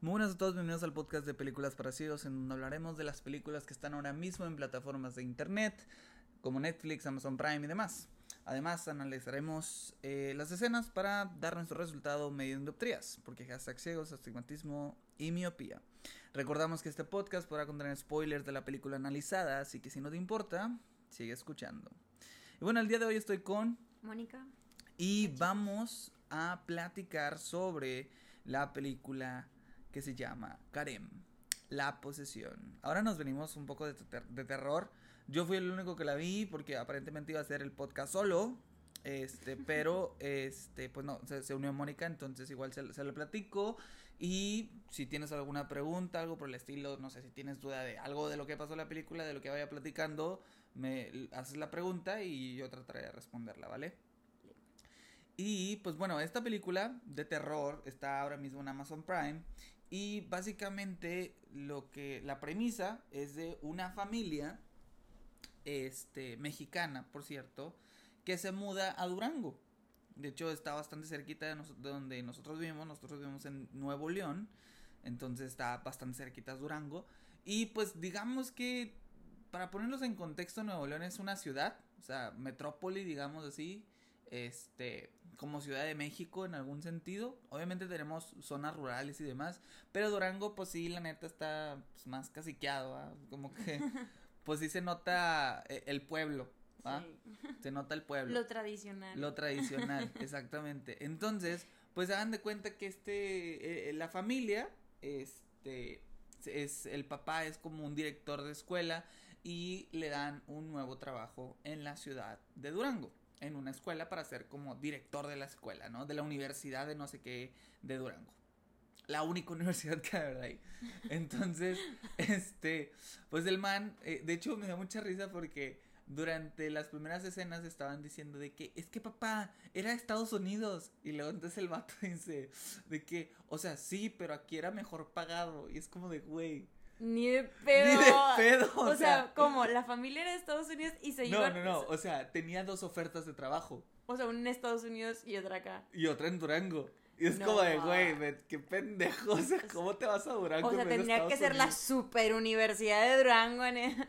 Muy buenas a todos, bienvenidos al podcast de Películas para Ciegos, en donde hablaremos de las películas que están ahora mismo en plataformas de internet, como Netflix, Amazon Prime y demás. Además, analizaremos eh, las escenas para dar nuestro resultado mediante dioptrías, porque hashtag ciegos, astigmatismo y miopía. Recordamos que este podcast podrá contener spoilers de la película analizada, así que si no te importa, sigue escuchando. Y bueno, el día de hoy estoy con Mónica. y vamos a platicar sobre la película que se llama Karem, La posesión. Ahora nos venimos un poco de, ter- de terror. Yo fui el único que la vi porque aparentemente iba a hacer el podcast solo. Este, pero este, pues no, se, se unió Mónica, entonces igual se, se lo platico. Y si tienes alguna pregunta, algo por el estilo, no sé, si tienes duda de algo de lo que pasó en la película, de lo que vaya platicando, me haces la pregunta y yo trataré de responderla, ¿vale? Y pues bueno, esta película de terror está ahora mismo en Amazon Prime y básicamente lo que la premisa es de una familia este mexicana, por cierto, que se muda a Durango. De hecho, está bastante cerquita de, de donde nosotros vivimos. Nosotros vivimos en Nuevo León. Entonces está bastante cerquita de Durango. Y pues digamos que, para ponerlos en contexto, Nuevo León es una ciudad. O sea, metrópoli, digamos así. Este, como Ciudad de México en algún sentido. Obviamente tenemos zonas rurales y demás. Pero Durango, pues sí, la neta está pues, más caciqueado. ¿va? Como que, pues sí se nota eh, el pueblo. ¿va? Sí. Se nota el pueblo. Lo tradicional. Lo tradicional, exactamente. Entonces, pues hagan de cuenta que este, eh, la familia, este, es, el papá es como un director de escuela y le dan un nuevo trabajo en la ciudad de Durango, en una escuela para ser como director de la escuela, ¿no? De la universidad de no sé qué de Durango. La única universidad que hay ¿verdad? ahí. Entonces, este, pues el man, eh, de hecho me da mucha risa porque durante las primeras escenas estaban diciendo de que es que papá era Estados Unidos y luego entonces el vato dice de que o sea sí pero aquí era mejor pagado y es como de güey Ni de pedo. ni de pedo O, sea, como la familia era de Estados Unidos y se no iban. no no o sea tenía dos ofertas de trabajo O sea, una en Estados Unidos y otra acá. y otra en Durango y es No. como de güey qué pendejo o sea cómo te vas a Durango O sea, tendría que ser la super universidad de Durango en el-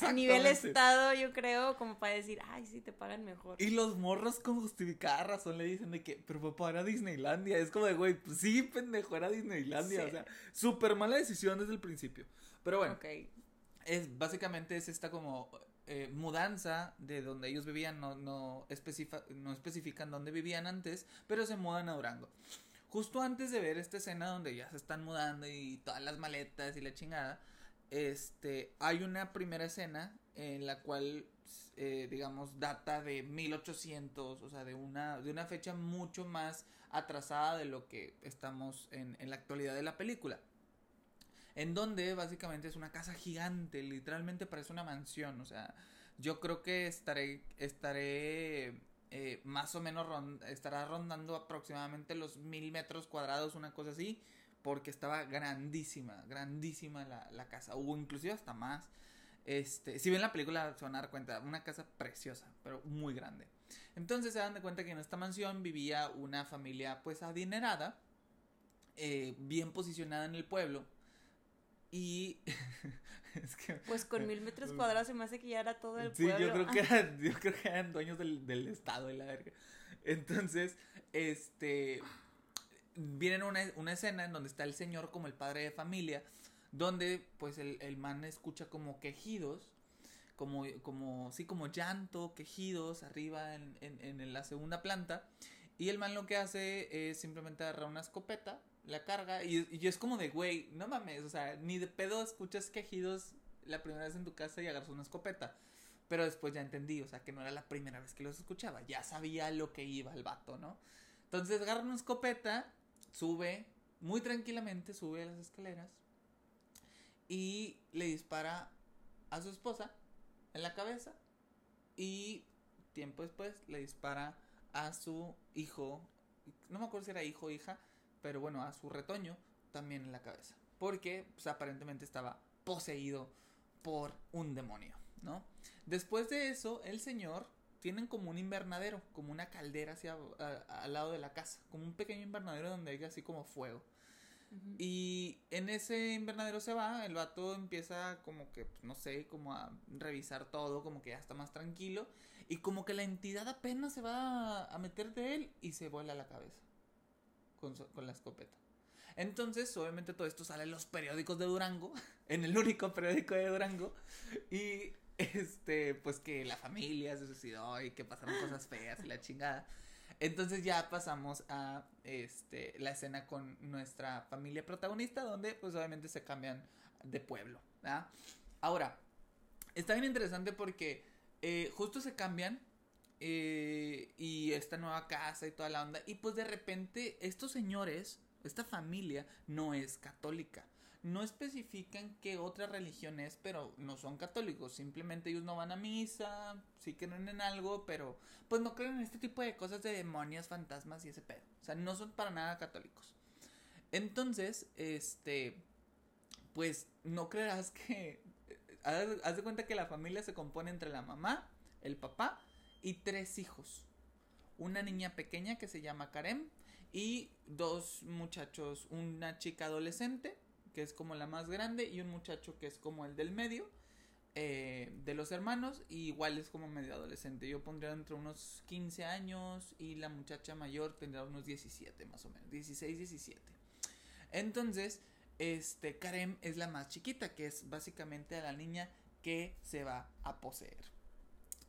a nivel estado, yo creo, como para decir, ay, sí, te pagan mejor. Y los morros con justificada razón le dicen de que, pero papá era Disneylandia. Es como de, güey, pues sí, pendejo, era Disneylandia. Sí. O sea, súper mala decisión desde el principio. Pero bueno, Ok. es, básicamente es esta como eh, mudanza de donde ellos vivían, no, no, especifa- no especifican dónde vivían antes, pero se mudan a Durango. Justo antes de ver esta escena donde ya se están mudando y todas las maletas y la chingada, este, hay una primera escena en la cual, eh, digamos, data de 1800, o sea, de una, de una fecha mucho más atrasada de lo que estamos en, en la actualidad de la película. En donde básicamente es una casa gigante, literalmente parece una mansión, o sea, yo creo que estaré, estaré eh, más o menos, ron- estará rondando aproximadamente los mil metros cuadrados, una cosa así, porque estaba grandísima, grandísima la, la casa, o inclusive hasta más. Este, si ven la película se van a dar cuenta, una casa preciosa, pero muy grande. Entonces se dan de cuenta que en esta mansión vivía una familia pues adinerada, eh, bien posicionada en el pueblo. Y es que Pues con mil metros cuadrados se me hace que ya era todo el Sí, pueblo. yo creo que eran, yo creo que eran dueños del, del estado y la verga. Entonces, este viene una, una escena en donde está el señor como el padre de familia, donde pues el, el man escucha como quejidos, como, como, sí, como llanto, quejidos arriba en, en, en la segunda planta. Y el man lo que hace es simplemente agarrar una escopeta, la carga, y, y es como de, güey, no mames, o sea, ni de pedo escuchas quejidos la primera vez en tu casa y agarras una escopeta. Pero después ya entendí, o sea, que no era la primera vez que los escuchaba, ya sabía lo que iba el vato, ¿no? Entonces agarra una escopeta, sube, muy tranquilamente sube a las escaleras y le dispara a su esposa en la cabeza y tiempo después le dispara a su hijo, no me acuerdo si era hijo o hija, pero bueno, a su retoño también en la cabeza, porque pues, aparentemente estaba poseído por un demonio, ¿no? Después de eso, el señor tienen como un invernadero, como una caldera hacia a- al lado de la casa, como un pequeño invernadero donde hay así como fuego. Y en ese invernadero se va, el vato empieza como que, pues, no sé, como a revisar todo, como que ya está más tranquilo. Y como que la entidad apenas se va a meter de él y se vuela la cabeza con, la escopeta. Entonces, obviamente todo esto sale en los periódicos de Durango, en el único periódico de Durango, y este, pues que la familia se suicidó y que pasaron cosas feas y la chingada. Entonces ya pasamos a este la escena con nuestra familia protagonista, donde pues obviamente se cambian de pueblo. Ahora, está bien interesante porque eh, justo se cambian eh, y esta nueva casa y toda la onda. Y pues de repente estos señores esta familia no es católica. No especifican qué otra religión es, pero no son católicos. Simplemente ellos no van a misa, sí creen en algo, pero pues no creen en este tipo de cosas de demonios, fantasmas y ese pedo. O sea, no son para nada católicos. Entonces, este, pues no creerás que... Haz de cuenta que la familia se compone entre la mamá, el papá y tres hijos. Una niña pequeña que se llama Karem, y dos muchachos, una chica adolescente, que es como la más grande, y un muchacho que es como el del medio, eh, de los hermanos, igual es como medio adolescente. Yo pondría entre unos 15 años y la muchacha mayor tendrá unos 17 más o menos, 16, 17. Entonces, este, Karem es la más chiquita, que es básicamente a la niña que se va a poseer.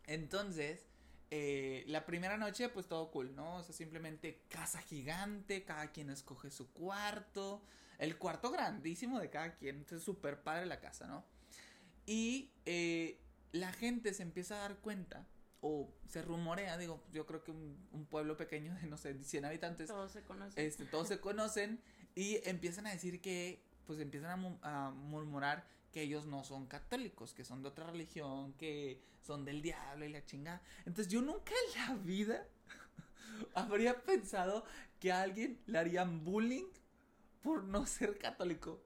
Entonces, eh, la primera noche, pues todo cool, ¿no? O sea, simplemente casa gigante, cada quien escoge su cuarto, el cuarto grandísimo de cada quien, entonces súper padre la casa, ¿no? Y eh, la gente se empieza a dar cuenta, o se rumorea, digo, yo creo que un, pueblo pequeño de, no sé, 100 habitantes. Todos se conocen. Este, todos se conocen y empiezan a decir que, pues empiezan a murmurar que ellos no son católicos, que son de otra religión, que son del diablo y la chingada. Entonces yo nunca en la vida habría pensado que a alguien le harían bullying por no ser católico.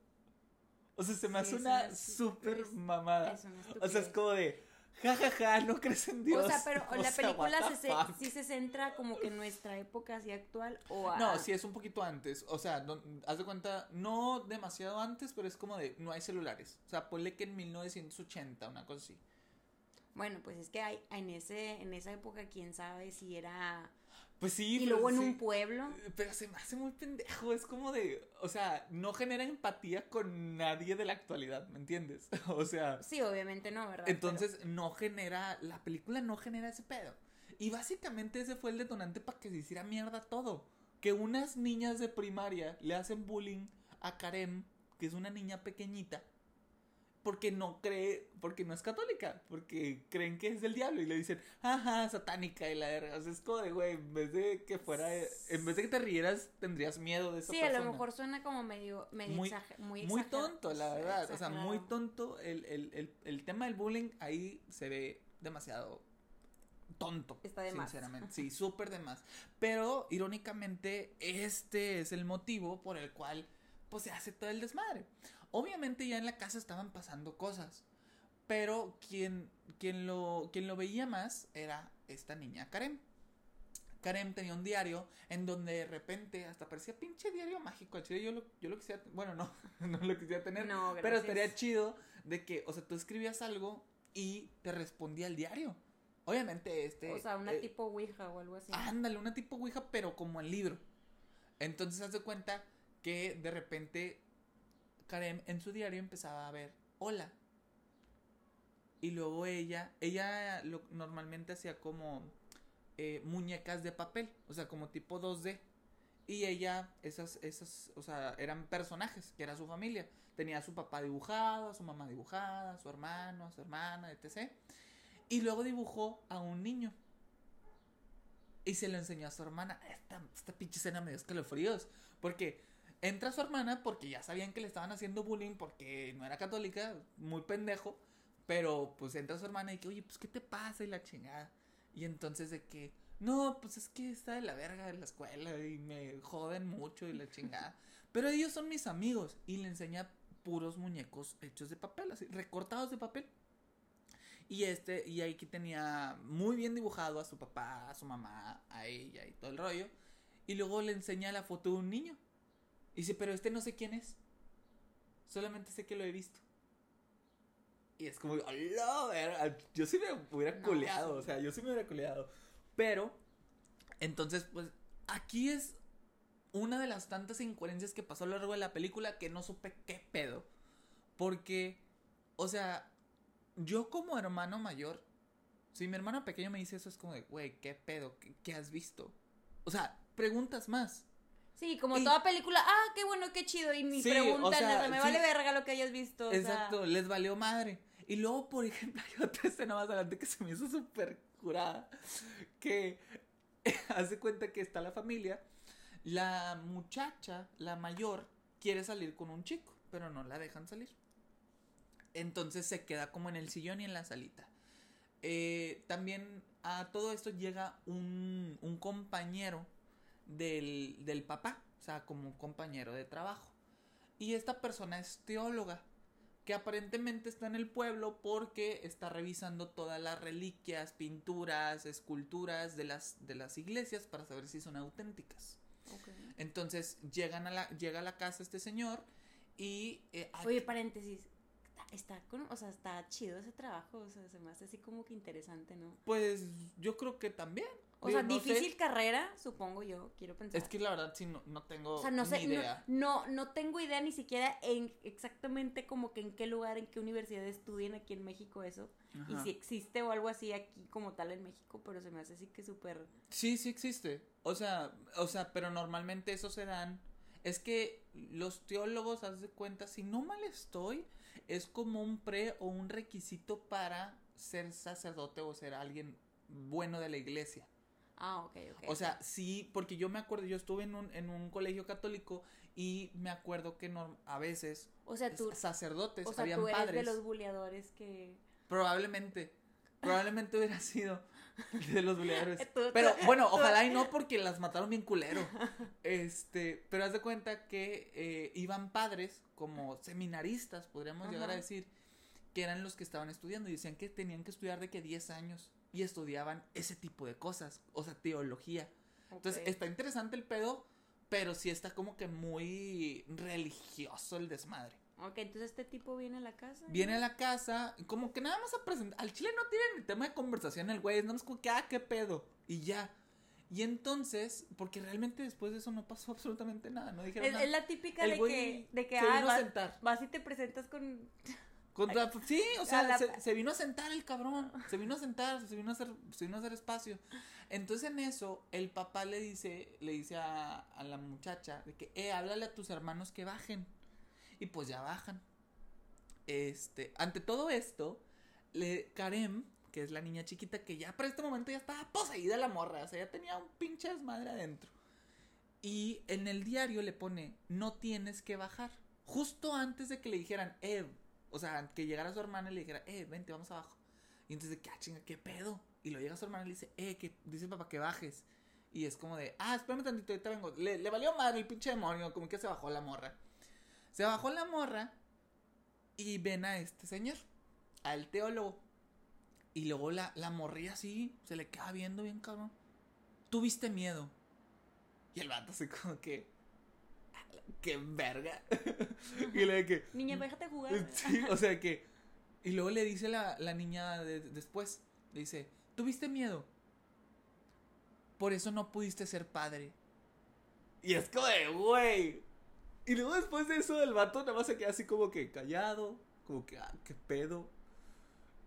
O sea, se me hace una súper mamada. o sea, es como de, jajaja, ja, ja, no crees en Dios. O sea, pero la película se, sí se centra como que en nuestra época así actual o No, sí es un poquito antes. O sea, haz de cuenta, no demasiado antes, pero es como de, no hay celulares. O sea, ponle que en 1980, una cosa así. Bueno, pues es que hay en ese en esa época quién sabe si era pues sí, y luego en un pueblo. Pero se me hace muy pendejo, es como de, o sea, no genera empatía con nadie de la actualidad, ¿me entiendes? o sea, Sí, obviamente no, ¿verdad? Entonces no genera la película no genera ese pedo. Y básicamente ese fue el detonante para que se hiciera mierda todo. Que unas niñas de primaria le hacen bullying a Karem, que es una niña pequeñita, porque no cree, porque no es católica, porque creen que es del diablo y le dicen, ajá, satánica y la verga. O sea, es como de, güey, en vez de que fuera, en vez de que te rieras, tendrías miedo de esa sí, a lo mejor suena como medio, medio muy, muy, muy tonto, la verdad. O sea, muy tonto. El, el, el, el tema del bullying ahí se ve demasiado tonto. Está de sinceramente. Sí, súper de más. Pero, irónicamente, este es el motivo por el cual, pues, se hace todo el desmadre. Obviamente ya en la casa estaban pasando cosas. Pero quien, quien, lo, quien lo veía más era esta niña Karem. Karem tenía un diario en donde de repente hasta parecía pinche diario mágico. Yo lo, yo lo quisiera, bueno, no, no lo quisiera tener. No, pero estaría chido de que, o sea, tú escribías algo y te respondía el diario. Obviamente este... O sea, una eh, tipo Ouija o algo así. Ándale, una tipo Ouija, pero como el libro. Entonces, haz de cuenta que de repente Karem en su diario empezaba a ver hola. Y luego ella, ella lo, normalmente hacía como eh, muñecas de papel, o sea, como tipo 2D. Y ella, esas, esas, o sea, eran personajes, que era su familia. Tenía a su papá dibujado, a su mamá dibujada, a su hermano, a su hermana, etc. Y luego dibujó a un niño. Y se lo enseñó a su hermana. Esta, esta pinche escena me dio escalofríos. Porque Entra su hermana porque ya sabían que le estaban haciendo bullying porque no era católica, muy pendejo. Pero pues entra su hermana y que, oye, pues ¿qué te pasa? Y la chingada. Y entonces de que, no, pues es que está de la verga en la escuela y me joden mucho y la chingada. Pero ellos son mis amigos y le enseña puros muñecos hechos de papel, así, recortados de papel. Y este, y ahí que tenía muy bien dibujado a su papá, a su mamá, a ella y todo el rollo. Y luego le enseña la foto de un niño Y dice, pero este no sé quién es. Solamente sé que lo he visto. Y es como, ¡Hola! Yo sí me hubiera sí. o sea, yo sí me hubiera culeado. Pero, entonces, pues, aquí es una de las tantas incoherencias que pasó a lo largo de la película que no supe qué pedo. Porque, o sea, yo como hermano mayor, si mi hermano pequeño me dice eso, es como de, güey, ¿qué pedo? ¿Qué, qué has visto? O sea, preguntas más. Sí, como Y- toda película, ah, qué bueno, qué chido, y ni Sí, preguntan, o sea, me sí. vale verga lo que hayas visto. o sea, Exacto, les valió madre. Y luego, por ejemplo, hay otra escena más adelante que se me hizo súper curada. Que hace cuenta que está la familia. La muchacha, la mayor, quiere salir con un chico, pero no la dejan salir. Entonces se queda como en el sillón y en la salita. Eh, también a todo esto llega un, un compañero del, del papá, o sea, como un compañero de trabajo. Y esta persona es teóloga, que aparentemente está en el pueblo porque está revisando todas las reliquias, pinturas, esculturas de las, de las iglesias para saber si son auténticas. Entonces llegan a la, llega a la casa este señor y... eh, Oye, paréntesis, está, está con, o sea, está chido ese trabajo, o sea, se me hace así como que interesante, ¿no? pues yo creo que también. O Digo, sea, no sé. difícil carrera, supongo yo, quiero pensar. Es que la verdad sí no, no tengo o sea, no ni sé, idea. no, no tengo idea ni siquiera en exactamente como que en qué lugar, en qué universidad estudien aquí en México eso. Y si existe o algo así aquí como tal en México, pero se me hace así que súper... Sí, sí existe. O sea, o sea, pero normalmente eso se dan. Es que los teólogos, haz de cuenta, si no mal estoy, es como un pre o un requisito para ser sacerdote o ser alguien bueno de la iglesia. Ah, ok, ok. O sea, sí, porque yo me acuerdo, yo estuve en un, en un colegio católico y me acuerdo que a veces o sea, tú, sacerdotes, o sea, habían tú eres padres. de los buleadores que... Probablemente. Probablemente hubiera sido de los buleadores. Pero bueno, ojalá y no porque las mataron bien culero. Este, pero haz de cuenta que eh, iban padres como seminaristas, podríamos llegar a decir, que eran los que estaban estudiando y decían que tenían que estudiar de que 10 años y estudiaban ese tipo de cosas, o sea, teología. Entonces, está interesante el pedo, pero sí está como que muy religioso el desmadre. Ok, entonces este tipo viene a la casa. Viene a la casa, como que nada más a presentar. Al chile no tiene ni tema de conversación el güey, es nada más como que, ah, qué pedo. Y ya. Y entonces, porque realmente después de eso no pasó absolutamente nada, no dijeron Es, nada. es la típica El de que, de que ah, vas, vas y te presentas con... Contra- sí, o sea, la- se, se vino a sentar el cabrón. Se vino a sentar, se vino a hacer, se vino a hacer espacio. Entonces en eso, el papá le dice, le dice a, a la muchacha de que, eh, háblale a tus hermanos que bajen. Y pues ya bajan. Este, ante todo esto, le, Karem, que es la niña chiquita, que ya para este momento ya estaba poseída la morra, o sea, ya tenía un pinche desmadre adentro. Y en el diario le pone, no tienes que bajar. Justo antes de que le dijeran, eh, o sea, que llegara su hermana y le dijera, eh, vente, vamos abajo. Y entonces, que, ah, chinga, ¿qué pedo? Y lo llega su hermana y le dice, eh, que dice papá que bajes. Y es como de, ah, espérame tantito, ahorita vengo. Le, le valió madre el pinche demonio, como que se bajó la morra. Se bajó la morra y ven a este señor, al teólogo. Y luego la, la morría así, se le queda viendo bien cabrón. Tuviste miedo. Y el vato así como que, "Ah, qué verga. y le de que, Niña, déjate jugar. Sí, o sea que. Y luego le dice la, la niña de- después: Le dice, ¿tuviste miedo? Por eso no pudiste ser padre. Y es como de, güey. Y luego después de eso, el vato nada más se queda así como que callado. Como que, ah, qué pedo.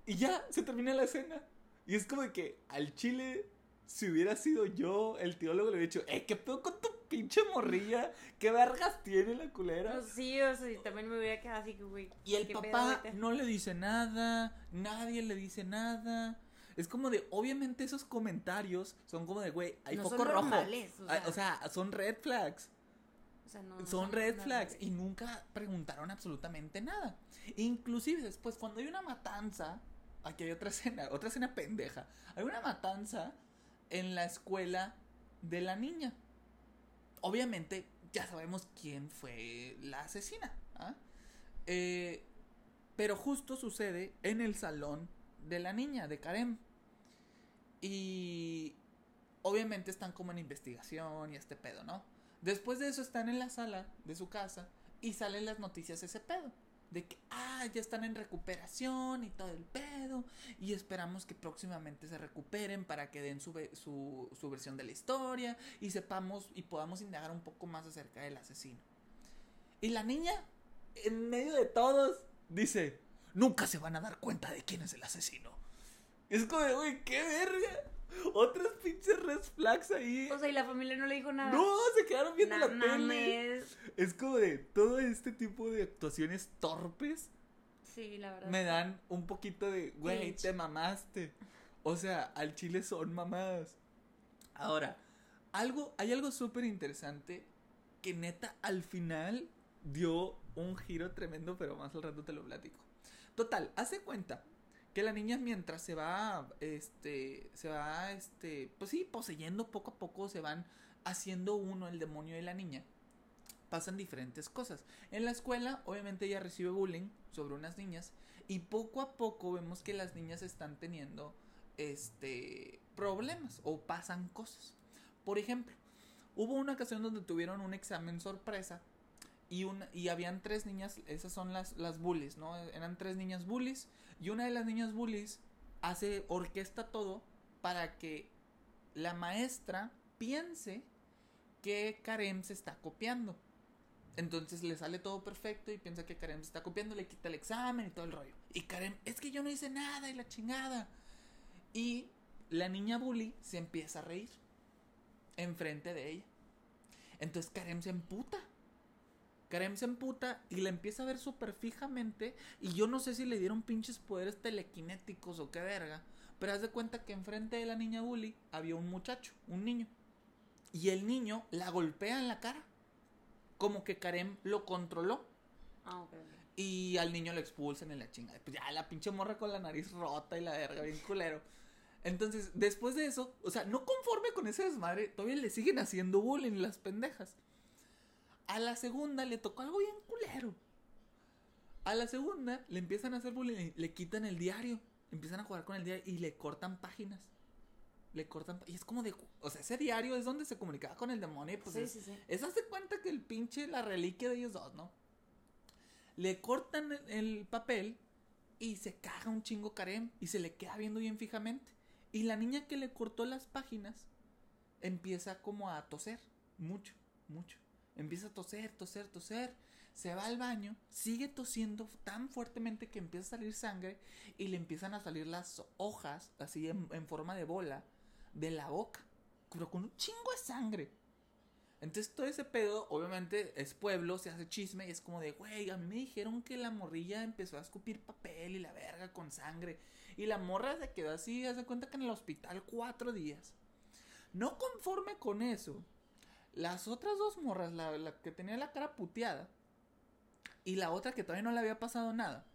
Y ya, se termina la escena. Y es como de que al chile, si hubiera sido yo, el teólogo le hubiera dicho, eh, qué pedo con pinche morrilla. ¿Qué vergas tiene la culera? Pues sí, o sea, y también me hubiera quedado así que, güey. Y el ¿qué pedo, papá no le dice nada, nadie le dice nada. Es como de, obviamente esos comentarios son como de, güey, hay No son rojo. normales, o sea. O sea, son red flags. O sea, no, no Son red flags. Y nunca preguntaron absolutamente nada. Inclusive después, cuando hay una matanza, aquí hay otra escena, otra escena pendeja. Hay una matanza en la escuela de la niña. Obviamente, ya sabemos quién fue la asesina. ¿ah? Eh, pero justo sucede en el salón de la niña, de Karem. Y obviamente están como en investigación y este pedo, ¿no? Después de eso están en la sala de su casa y salen las noticias de ese pedo. De que, ah, ya están en recuperación y todo el pedo. Y esperamos que próximamente se recuperen para que den su, su, su versión de la historia. Y sepamos y podamos indagar un poco más acerca del asesino. Y la niña, en medio de todos, dice, nunca se van a dar cuenta de quién es el asesino. Es como uy, qué verga. Otros pinches red flags ahí. O sea, y la familia no le dijo nada. No, se quedaron viendo No la tele. mames. Es como de todo este tipo de actuaciones torpes Sí, la verdad. me dan un poquito de, güey, te mamaste. O sea, al chile son mamadas. Ahora, algo, hay algo súper interesante que neta al final dio un giro tremendo, pero más al rato te lo platico. Total, hace cuenta que la niña mientras se va, este, se va, este, pues sí, poseyendo poco a poco, se van haciendo uno el demonio de la niña. Pasan diferentes cosas. En la escuela, obviamente ella recibe bullying sobre unas niñas y poco a poco vemos que las niñas están teniendo, este, problemas o pasan cosas. Por ejemplo, hubo una ocasión donde tuvieron un examen sorpresa y, una, y habían tres niñas, esas son las, las bullies, ¿no? Eran tres niñas bullies y una de las niñas bullies hace, orquesta todo para que la maestra piense que Karen se está copiando. Entonces le sale todo perfecto y piensa que Karen se está copiando, le quita el examen y todo el rollo. Y Karen, es que yo no hice nada y la chingada. Y la niña bully se empieza a reír enfrente de ella. Entonces Karen se emputa. Karen se emputa y la empieza a ver súper fijamente. Y yo no sé si le dieron pinches poderes telequinéticos o qué verga. Pero haz de cuenta que enfrente de la niña bully había un muchacho, un niño. Y el niño la golpea en la cara. Como que Karen lo controló. Ah, ok, ok. Y al niño lo expulsan en la chingada. Pues ya la pinche morra con la nariz rota y la verga, bien culero. Entonces, después de eso, o sea, no conforme con ese desmadre, todavía le siguen haciendo bullying las pendejas. A la segunda le tocó algo bien culero. A la segunda le empiezan a hacer bullying, le quitan el diario, empiezan a jugar con el diario y le cortan páginas. Le cortan, y es como de, o sea, ese diario es donde se comunicaba con el demonio pues sí, es- sí, sí. es hace cuenta que el pinche, la reliquia de ellos dos, ¿no? Le cortan el, el papel y se caga un chingo Karen y se le queda viendo bien fijamente. Y la niña que le cortó las páginas empieza como a toser, mucho, mucho. Empieza a toser, toser, toser. Se va al baño, sigue tosiendo tan fuertemente que empieza a salir sangre y le empiezan a salir las hojas, así en, forma de bola, de la boca, pero con un chingo de sangre. Entonces todo ese pedo, obviamente, es pueblo, se hace chisme y es como de, güey, a mí me dijeron que la morrilla empezó a escupir papel y la verga con sangre. Y la morra se quedó así, hace cuenta que en el hospital cuatro días. No conforme con eso, las otras dos morras, la, la que tenía la cara puteada y la otra que todavía no le había pasado nada,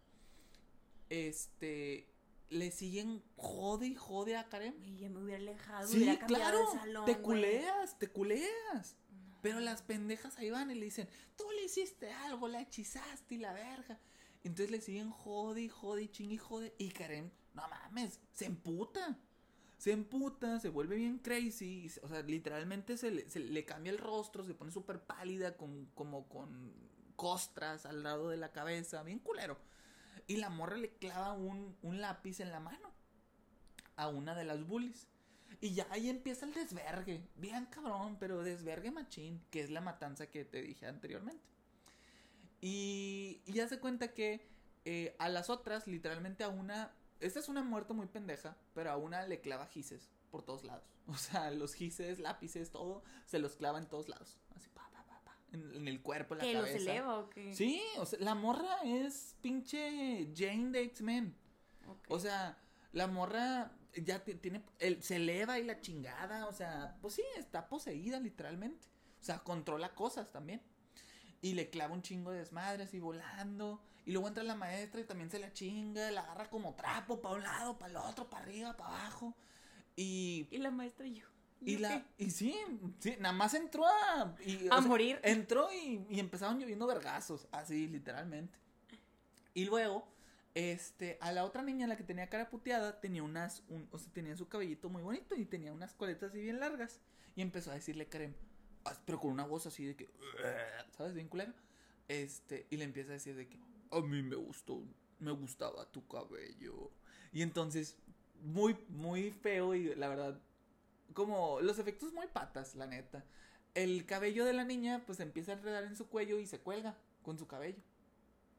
este, le siguen jode y jode a Karen. Güey, ya me hubiera alejado, Sí, hubiera claro, de salón, te culeas, te culeas. Pero las pendejas ahí van y le dicen, tú le hiciste algo, la hechizaste y la verga. Entonces le siguen jode y jode y chingue y jode. Y Karen, no mames, se emputa. Se emputa, se vuelve bien crazy. O sea, literalmente se le, se le cambia el rostro, se pone súper pálida, con, como con costras al lado de la cabeza, bien culero. Y la morra le clava un, un lápiz en la mano a una de las bullies. Y ya ahí empieza el desvergue. Bien cabrón, pero desvergue machín, que es la matanza que te dije anteriormente. Y, y ya se cuenta que eh, a las otras, literalmente a una. Esta es una muerte muy pendeja, pero a una le clava gises por todos lados. O sea, los gises, lápices, todo, se los clava en todos lados. Así, pa, pa, pa, pa. En, en el cuerpo, en la ¿Que los cabeza. eleva o qué? Sí, o sea, la morra es pinche Jane de X-Men. O sea, la morra ya ti- tiene, el, se eleva y la chingada, o sea, pues sí, está poseída literalmente. O sea, controla cosas también. Y le clava un chingo de desmadres y volando. Y luego entra la maestra y también se la chinga, la agarra como trapo para un lado, para el otro, para arriba, para abajo. Y, Y la maestra y yo. y ¿Yo la, y sí, sí, nada más entró a, y, A sea, morir. Entró y, y empezaron lloviendo vergazos, así literalmente. Y luego, este, a la otra niña, la que tenía cara puteada, tenía unas, un- o sea, tenía su cabellito muy bonito y tenía unas coletas así bien largas. Y empezó a decirle, Karen, as- pero con una voz así de que, ¿sabes? Bien culero. Este, y le empieza a decir de que, a mí me gustó, me gustaba tu cabello. Y entonces, muy, muy feo y la verdad, como los efectos muy patas, la neta. El cabello de la niña, pues empieza a enredar en su cuello y se cuelga con su cabello.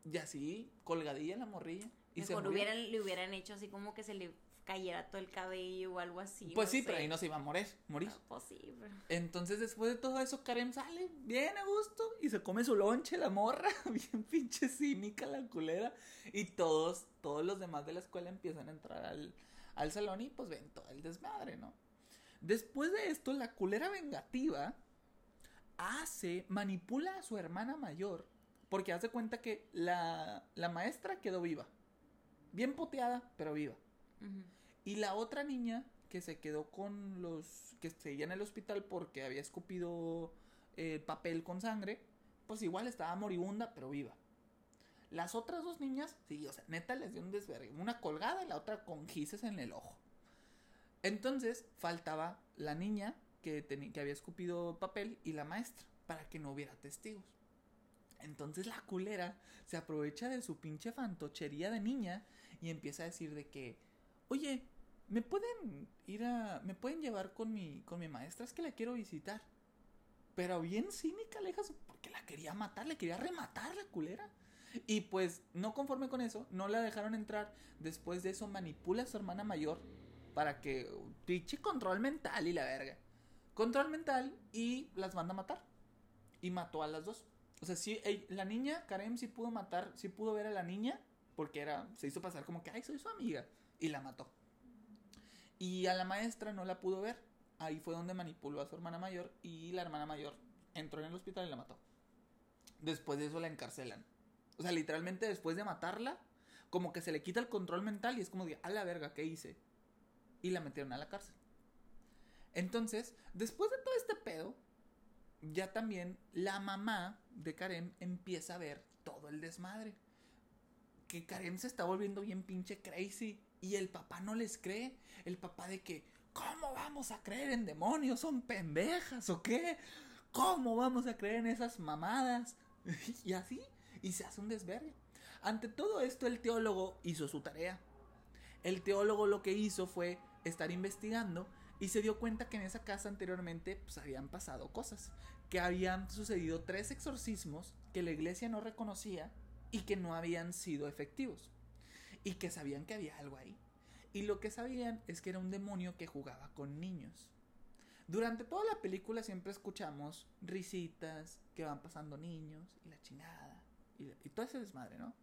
Y así, colgadilla la morrilla. Y Mejor hubieran, le hubieran hecho así como que se le cayera todo el cabello o algo así. Pues no sí, sé. pero ahí no se iba a morir, morir. No, pues sí, pero- Entonces, después de todo eso, Karen sale bien a gusto y se come su lonche, la morra, bien pinche cínica, la culera. Y todos, todos los demás de la escuela empiezan a entrar al, al salón y pues ven todo el desmadre, ¿no? Después de esto, la culera vengativa hace, manipula a su hermana mayor, porque hace cuenta que la, la maestra quedó viva. Bien poteada, pero viva. Ujú. Y la otra niña que se quedó con los que seguía en el hospital porque había escupido papel con sangre, pues igual estaba moribunda, pero viva. Las otras dos niñas, sí, o sea, neta les dio un desvergue. Una colgada y la otra con gises en el ojo. Entonces faltaba la niña que, que había escupido papel y la maestra para que no hubiera testigos. Entonces la culera se aprovecha de su pinche fantochería de niña y empieza a decir de que, oye, ¿me pueden ir a, me pueden llevar con mi, con mi maestra? Es que la quiero visitar. Pero bien cínica su- porque la quería matar, le quería rematar la culera. Y pues, no conforme con eso, no la dejaron entrar. Después de eso, manipula a su hermana mayor para que, pinche control mental y la verga. Control mental y las manda a matar. Y mató a las dos. O sea, sí, la niña, Karem, sí pudo matar, sí pudo ver a la niña, porque era, se hizo pasar como que, ay, soy su amiga. Y la mató. Y a la maestra no la pudo ver. Ahí fue donde manipuló a su hermana mayor y la hermana mayor entró en el hospital y la mató. Después de eso la encarcelan. O sea, literalmente después de matarla, como que se le quita el control mental y es como de, a la verga, ¿qué hice? Y la metieron a la cárcel. Entonces, después de todo este pedo, ya también la mamá de Karen empieza a ver todo el desmadre. Que Karen se está volviendo bien pinche crazy y el papá no les cree. El papá de que, ¿cómo vamos a creer en demonios? ¿Son pendejas o qué? ¿Cómo vamos a creer en esas mamadas? y así, y se hace un desvergue. Ante todo esto, el teólogo hizo su tarea. El teólogo lo que hizo fue estar investigando y se dio cuenta que en esa casa anteriormente pues, habían pasado cosas. Que habían sucedido tres exorcismos que la iglesia no reconocía y que no habían sido efectivos. Y que sabían que había algo ahí. Y lo que sabían es que era un demonio que jugaba con niños. Durante toda la película siempre escuchamos risitas, que van pasando niños y la chingada. Y, y todo ese desmadre, ¿no?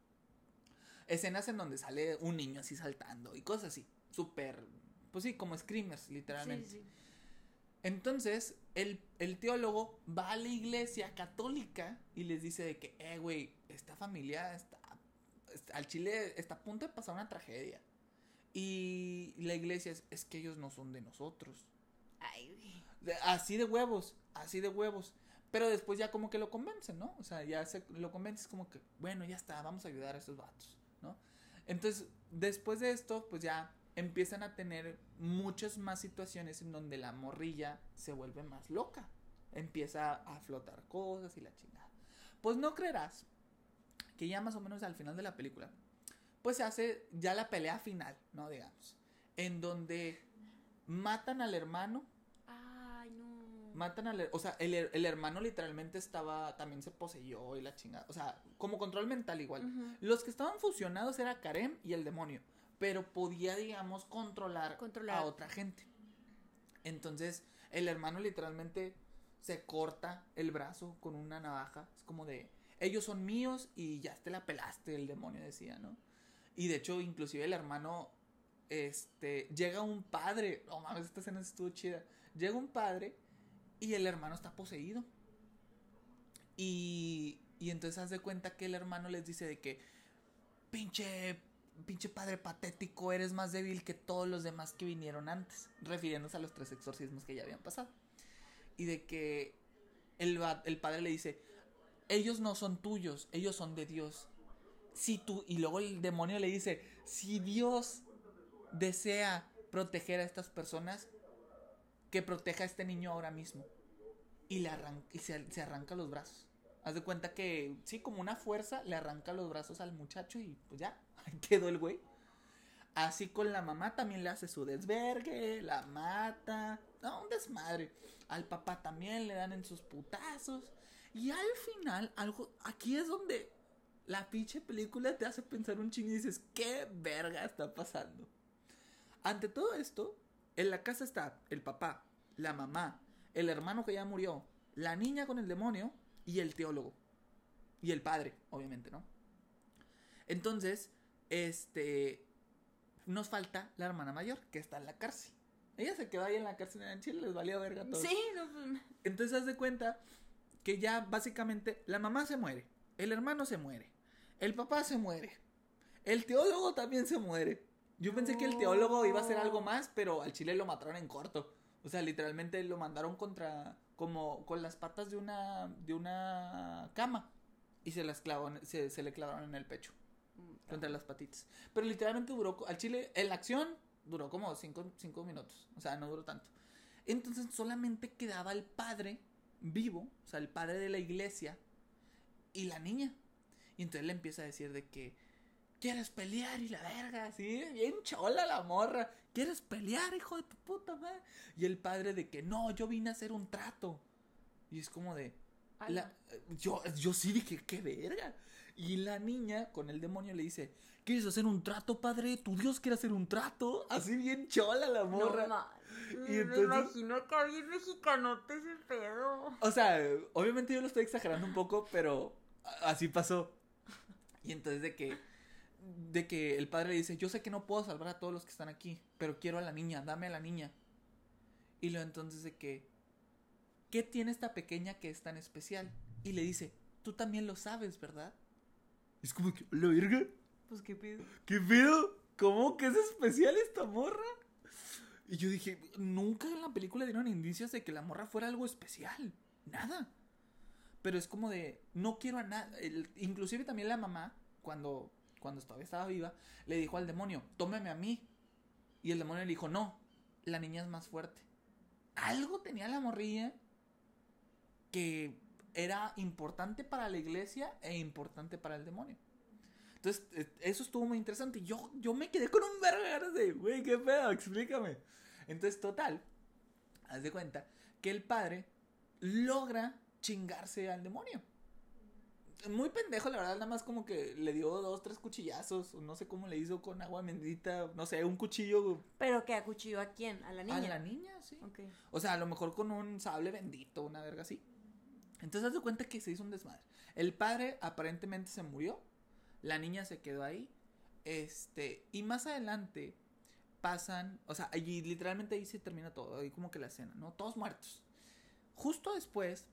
Escenas en donde sale un niño así saltando y cosas así. Súper, pues sí, como screamers, literalmente. Sí, sí. Entonces, el, el teólogo va a la iglesia católica y les dice de que, eh, güey, esta familia está, está- al Chile está a punto de pasar una tragedia. Y la iglesia es, es que ellos no son de nosotros. Ay, así de huevos, así de huevos. Pero después ya como que lo convencen, ¿no? O sea, ya se lo convences como que, bueno, ya está, vamos a ayudar a estos vatos, ¿no? Entonces, después de esto, pues ya empiezan a tener muchas más situaciones en donde la morrilla se vuelve más loca. Empieza a flotar cosas y la chingada. Pues no creerás que ya más o menos al final de la película, pues se hace ya la pelea final, ¿no? Digamos. En donde matan al hermano Ay, no. Matan al... O sea, el, el hermano literalmente estaba... También se poseyó y la chingada. O sea, como control mental igual. Los que estaban fusionados era Karem y el demonio. Pero podía, digamos, controlar, Controlar. a otra gente. Entonces, el hermano literalmente se corta el brazo con una navaja. Es como de... Ellos son míos y ya te la pelaste, el demonio decía, ¿no? Y de hecho, inclusive el hermano... Este... Llega un padre... No mames, esta escena estuvo chida. Llega un padre y el hermano está poseído. Y, y entonces haz de cuenta que el hermano les dice de que, pinche, pinche padre patético, eres más débil que todos los demás que vinieron antes, refiriéndose a los tres exorcismos que ya habían pasado. Y de que el, el padre le dice, ellos no son tuyos, ellos son de Dios. Si tú, y luego el demonio le dice, si Dios desea proteger a estas personas, que proteja a este niño ahora mismo. y, le arranca, y se, se arranca los brazos. Haz de cuenta que, sí, como una fuerza, le arranca los brazos al muchacho y pues ya, quedó el güey. Así con la mamá también le hace su desvergue, la mata, no, un desmadre. Al papá también le dan en sus putazos. Y al final, algo, aquí es donde la pinche película te hace pensar un chingo y dices, ¿qué verga está pasando? Ante todo esto, en la casa está el papá, la mamá, el hermano que ya murió, la niña con el demonio y el teólogo. Y el padre, obviamente, ¿no? Entonces, este, nos falta la hermana mayor, que está en la cárcel. Ella se quedó ahí en la cárcel en Chile, les valía verga todo. Sí, no, pues, Entonces, haz de cuenta que ya básicamente la mamá se muere, el hermano se muere, el papá se muere, el teólogo también se muere. Yo pensé que el teólogo iba a hacer algo más, pero al chile lo mataron en corto. O sea, literalmente lo mandaron contra, como con las patas de una, de una cama. Y se las clavó, se, se le clavaron en el pecho, contra las patitas. Pero literalmente duró, al chile, en la acción, duró como cinco, cinco minutos. O sea, no duró tanto. Entonces solamente quedaba el padre vivo, o sea, el padre de la iglesia, y la niña. Y entonces le empieza a decir de que, ¿quieres pelear? Y la verga, así, bien chola la morra. ¿Quieres pelear, hijo de tu puta madre? Y el padre de que, no, yo vine a hacer un trato. Y es como de, la- yo, yo sí dije, qué verga. Y la niña con el demonio le dice, ¿quieres hacer un trato, padre? ¿Tu Dios quiere hacer un trato? Así bien chola la morra. No, Y Me entonces- imagino acá bien mexicanote ese pedo. O sea, obviamente yo lo estoy exagerando un poco, pero así pasó. Y entonces de que de que el padre le dice, "Yo sé que no puedo salvar a todos los que están aquí, pero quiero a la niña, dame a la niña." Y luego entonces de que ¿qué tiene esta pequeña que es tan especial? Y le dice, "Tú también lo sabes, ¿verdad?" Es como que, "La verga, Pues qué pedo. ¿qué pedo? ¿Cómo que es especial esta morra?" Y yo dije, nunca en la película dieron indicios de que la morra fuera algo especial. Nada. Pero es como de, no quiero a nada. Inclusive también la mamá, cuando, cuando todavía estaba viva, le dijo al demonio, tómeme a mí. Y el demonio le dijo, no, la niña es más fuerte. Algo tenía la morrilla que era importante para la iglesia e importante para el demonio. Entonces, eh, eso estuvo muy interesante. Yo, yo me quedé con un verga de güey, qué pedo, explícame. Entonces, total, haz de cuenta que el padre logra chingarse al demonio. Muy pendejo, la verdad, nada más como que le dio dos, tres cuchillazos, o no sé cómo le hizo con agua bendita, no sé, un cuchillo ¿Pero que acuchilló a quién? ¿A la niña? a la niña, sí. O sea, a lo mejor con un sable bendito, una verga así. Entonces, haz de cuenta que se hizo un desmadre. El padre aparentemente se murió. La niña se quedó ahí. Este, y más adelante pasan, o sea, allí literalmente ahí se termina todo, ahí como que la escena, ¿no? Todos muertos. Justo después,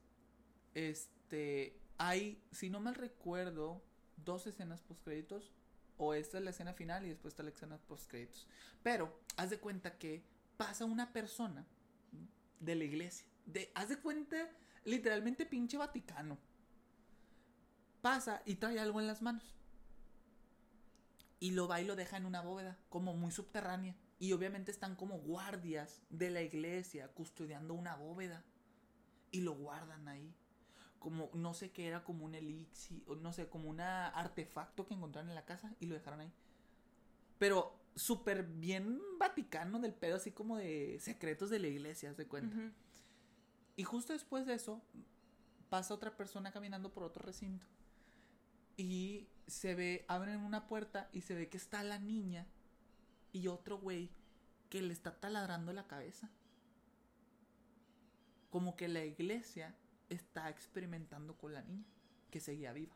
este, hay, si no mal recuerdo, dos escenas post créditos o esta es la escena final y después está la escena post créditos. Pero haz de cuenta que pasa una persona de la iglesia, haz de cuenta literalmente pinche Vaticano. Pasa y trae algo en las manos. Y lo va y lo deja en una bóveda, como muy subterránea. Y obviamente están como guardias de la iglesia custodiando una bóveda. Y lo guardan ahí. Como, no sé qué era, como un elixir, o no sé, como un artefacto que encontraron en la casa y lo dejaron ahí. Pero súper bien vaticano del pedo, así como de secretos de la iglesia, ¿haz de cuenta? Y justo después de eso, pasa otra persona caminando por otro recinto. Y se ve, abren una puerta y se ve que está la niña y otro güey que le está taladrando la cabeza. Como que la iglesia está experimentando con la niña, que seguía viva.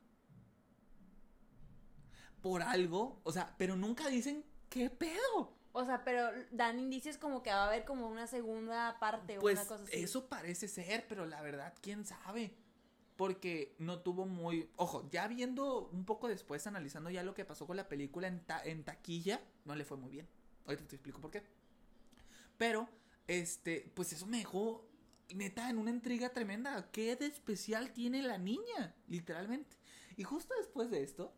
Por algo, o sea, pero nunca dicen qué pedo. O sea, pero dan indicios como que va a haber como una segunda parte o Pues una cosa así. eso parece ser, pero la verdad, quién sabe. Porque no tuvo muy. Ojo, ya viendo un poco después, analizando ya lo que pasó con la película en, ta- en taquilla, no le fue muy bien. Ahorita te explico por qué. Pero, este, pues eso me dejó neta en una intriga tremenda. ¿Qué de especial tiene la niña? Literalmente. Y justo después de esto,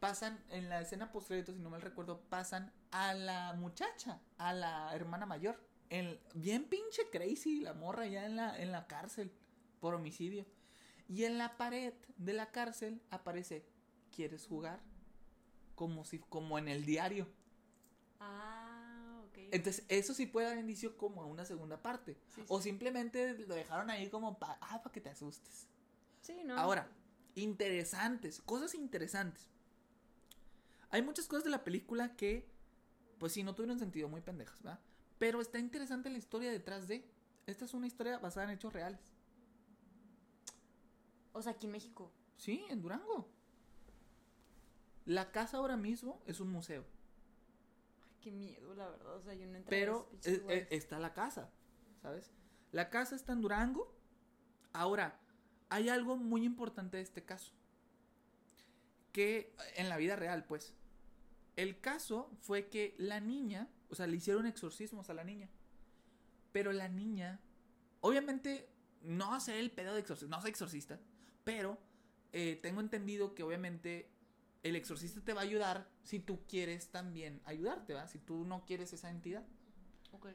pasan en la escena post si no mal recuerdo, pasan a la muchacha, a la hermana mayor. En, bien pinche crazy la morra ya en la, en la cárcel. por homicidio. Y en la pared de la cárcel aparece, ¿quieres jugar? Como si, como en el diario. Ah, ok. Entonces, eso sí puede dar indicio como a una segunda parte. Sí, O simplemente lo dejaron ahí como para ah, pa que te asustes. Sí, ¿no? Ahora, interesantes, cosas interesantes. Hay muchas cosas de la película que, pues sí, no tuvieron sentido, muy pendejas, ¿verdad? Pero está interesante la historia detrás de. Esta es una historia basada en hechos reales. O sea, aquí en México. Sí, en Durango. La casa ahora mismo es un museo. Ay, qué miedo, la verdad. O sea, yo no entré Pero eh, está la casa, ¿sabes? La casa está en Durango. Ahora, hay algo muy importante de este caso. Que en la vida real, pues. El caso fue que la niña, o sea, le hicieron exorcismos a la niña. Pero la niña, obviamente, no sé el pedo de exorcismo, no soy exorcista, pero eh, tengo entendido que obviamente el exorcista te va a ayudar si tú quieres también ayudarte, ¿va? Si tú no quieres esa entidad. Ok.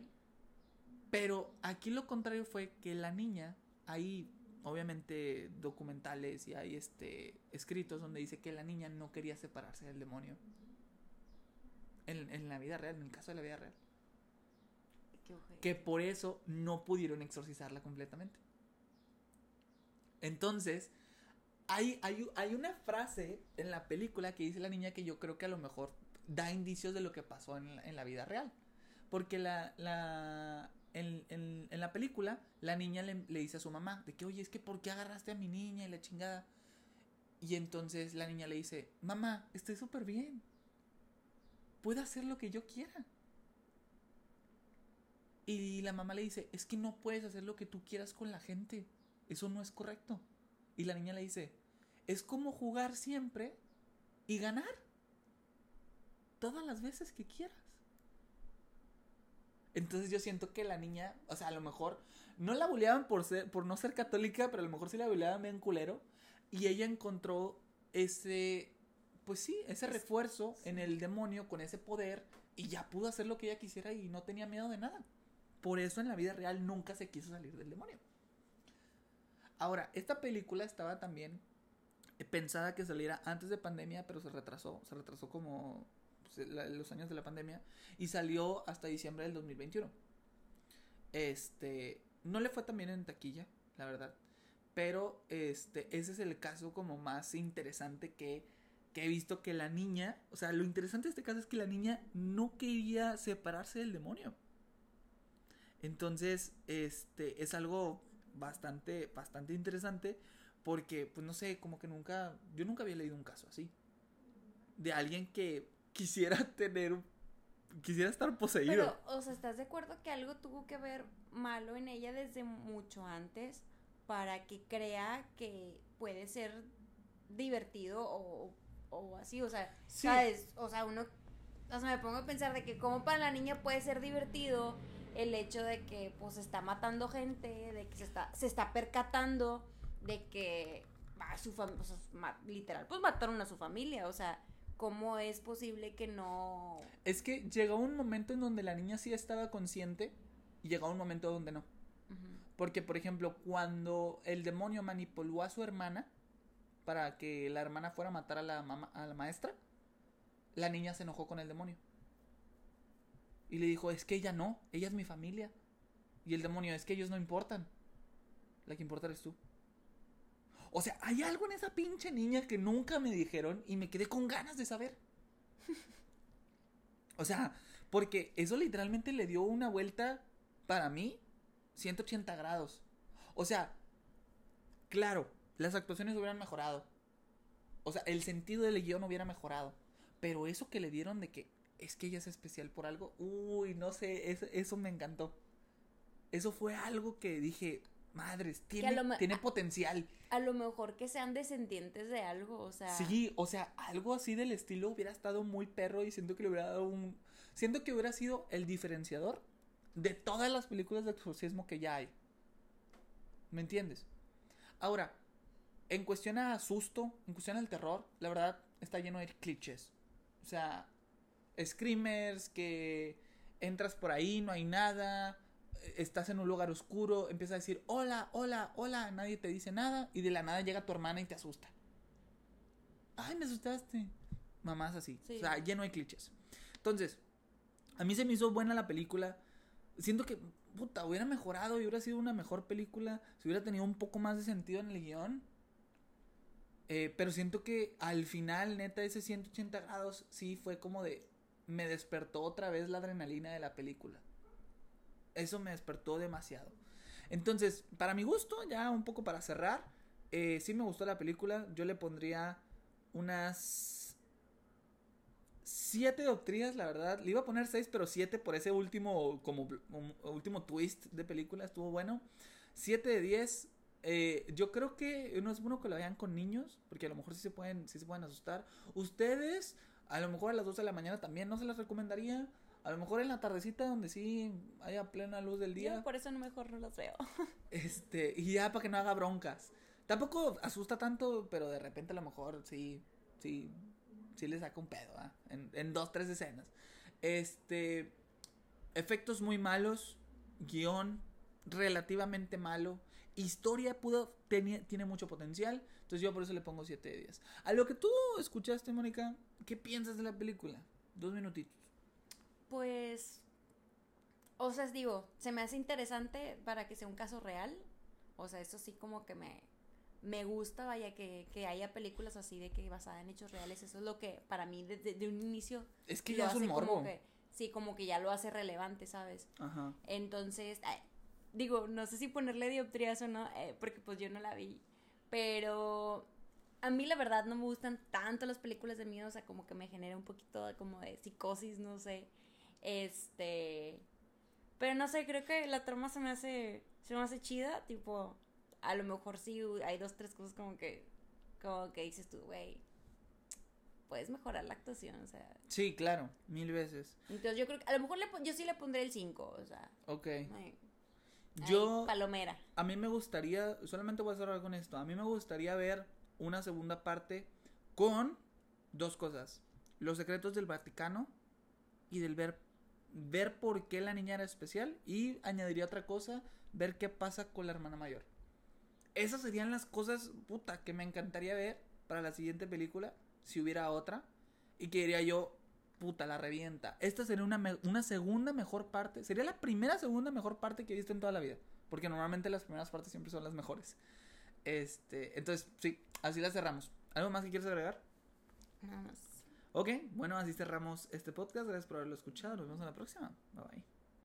Pero aquí lo contrario fue que la niña, hay obviamente documentales y hay este escritos donde dice que la niña no quería separarse del demonio. En, en la vida real, en el caso de la vida real. Qué. Que por eso no pudieron exorcizarla completamente. Entonces, hay, hay, hay una frase en la película que dice la niña que yo creo que a lo mejor da indicios de lo que pasó en la, en la vida real. Porque la, la, en, en- en la película, la niña le, le dice a su mamá, de que, oye, es que ¿por qué agarraste a mi niña y la chingada? Y entonces la niña le dice, mamá, estoy súper bien. Puedo hacer lo que yo quiera. Y la mamá le dice, es que no puedes hacer lo que tú quieras con la gente. Eso no es correcto. Y la niña le dice, es como jugar siempre y ganar. Todas las veces que quieras. Entonces yo siento que la niña, o sea, a lo mejor no la buleaban por ser, por no ser católica, pero a lo mejor sí la buleaban bien culero. Y ella encontró ese, pues sí, ese Es- refuerzo en el demonio con ese poder y ya pudo hacer lo que ella quisiera y no tenía miedo de nada. Por eso en la vida real nunca se quiso salir del demonio. Ahora, esta película estaba también eh, pensada que saliera antes de pandemia, pero se retrasó. Se retrasó como pues, los años de la pandemia y salió hasta diciembre del 2021. Este, no le fue tan bien en taquilla, la verdad. Pero este, ese es el caso como más interesante que, que he visto que la niña, o sea, lo interesante de este caso es que la niña no quería separarse del demonio. Entonces, este, es algo bastante, bastante interesante porque, pues no sé, como que nunca, yo nunca había leído un caso así. De alguien que quisiera tener, quisiera estar poseído. Pero, o sea, ¿estás de acuerdo que algo tuvo que ver malo en ella desde mucho antes para que crea que puede ser divertido o, o así? O sea, Sí. ¿sabes? O sea, uno, o sea, me pongo a pensar de que como para la niña puede ser divertido el hecho de que pues está matando gente, de que se está, se está percatando de que a su familia, literal, pues mataron a su familia, o sea, ¿cómo es posible que no... Es que llegó un momento en donde la niña sí estaba consciente y llegó un momento donde no. Porque, por ejemplo, cuando el demonio manipuló a su hermana para que la hermana fuera a matar a la, a la maestra, la niña se enojó con el demonio. Y le dijo, es que ella no, ella es mi familia. Y el demonio, es que ellos no importan. La que importa eres tú. O sea, hay algo en esa pinche niña que nunca me dijeron y me quedé con ganas de saber. O sea, porque eso literalmente le dio una vuelta para mí 180 grados. O sea, claro, las actuaciones hubieran mejorado. O sea, el sentido del guion hubiera mejorado. Pero eso que le dieron de que es que ella es especial por algo, uy, no sé, eso, eso me encantó. Eso fue algo que dije, madres, tiene, tiene a- potencial. A lo mejor que sean descendientes de algo, o sea... Sí, o sea, algo así del estilo hubiera estado muy perro y siento que le hubiera dado un... Siento que hubiera sido el diferenciador de todas las películas de exorcismo que ya hay. ¿Me entiendes? Ahora, en cuestión a susto, en cuestión al terror, la verdad está lleno de clichés. O sea, screamers que entras por ahí, no hay nada. estás en un lugar oscuro, empieza a decir hola, hola, hola, nadie te dice nada y de la nada llega tu hermana y te asusta. Ay, me asustaste. Mamás así. Sí. O sea, lleno de clichés. Entonces, a mí se me hizo buena la película. Siento que, puta, hubiera mejorado y hubiera sido una mejor película si hubiera tenido un poco más de sentido en el guion. Eh, pero siento que al final, neta, ese 180 grados sí fue como de. Me despertó otra vez la adrenalina de la película. Eso me despertó demasiado. Entonces, para mi gusto, ya un poco para cerrar, eh, sí me gustó la película. Yo le pondría unas siete doctrinas, la verdad. Le iba a poner seis, pero siete por ese último, como último twist de película, estuvo bueno. Siete de diez. eh, yo creo que no es bueno que lo vean con niños, porque a lo mejor sí se pueden, sí se pueden asustar. Ustedes, a lo mejor a las 12 de la mañana también no se las recomendaría. A lo mejor en la tardecita donde sí haya plena luz del día. Yo por eso no mejor no los veo. Este, y ya para que no haga broncas. Tampoco asusta tanto, pero de repente a lo mejor sí, sí, sí le saca un pedo, ¿ah? En, en dos, tres escenas. Este, efectos muy malos, guion relativamente malo, historia pudo, tenía, tiene mucho potencial, entonces yo por eso le pongo 7 de 10. A lo que tú escuchaste, Mónica, ¿qué piensas de la película? Dos minutitos. Pues, o sea, digo, se me hace interesante para que sea un caso real. O sea, eso sí como que me, me gusta, vaya, que, que haya películas así de que basadas en hechos reales. Eso es lo que para mí desde de un inicio Es que ya es un como morbo. que, sí, como que ya lo hace relevante, ¿sabes? Ajá. Entonces, digo, no sé si ponerle dioptrías o no, eh, porque pues yo no la vi. Pero a mí la verdad no me gustan tanto las películas de miedo, o sea, como que me genera un poquito de- como de psicosis, no sé. Este, pero no sé, creo que la trama se me hace se me hace chida, tipo, a lo mejor sí hay dos tres cosas como que como que dices tú, güey, puedes mejorar la actuación, o sea, Sí, claro, mil veces. entonces yo creo que a lo mejor le yo sí le pondré el 5, o sea, Ok. ay, Yo, Ay, palomera. a mí me gustaría, solamente voy a cerrar con esto, a mí me gustaría ver una segunda parte con dos cosas, los secretos del Vaticano y del ver, ver por qué la niña era especial y añadiría otra cosa, ver qué pasa con la hermana mayor. Esas serían las cosas, puta, que me encantaría ver para la siguiente película, si hubiera otra, y que diría yo, puta, la revienta. Esta sería una, me- una segunda mejor parte, sería la primera segunda mejor parte que he visto en toda la vida, porque normalmente las primeras partes siempre son las mejores. Este, entonces, sí, así la cerramos. ¿Algo más que quieres agregar? Nada más. Ok, bueno, así cerramos este podcast. Gracias por haberlo escuchado. Nos vemos en la próxima. Bye bye.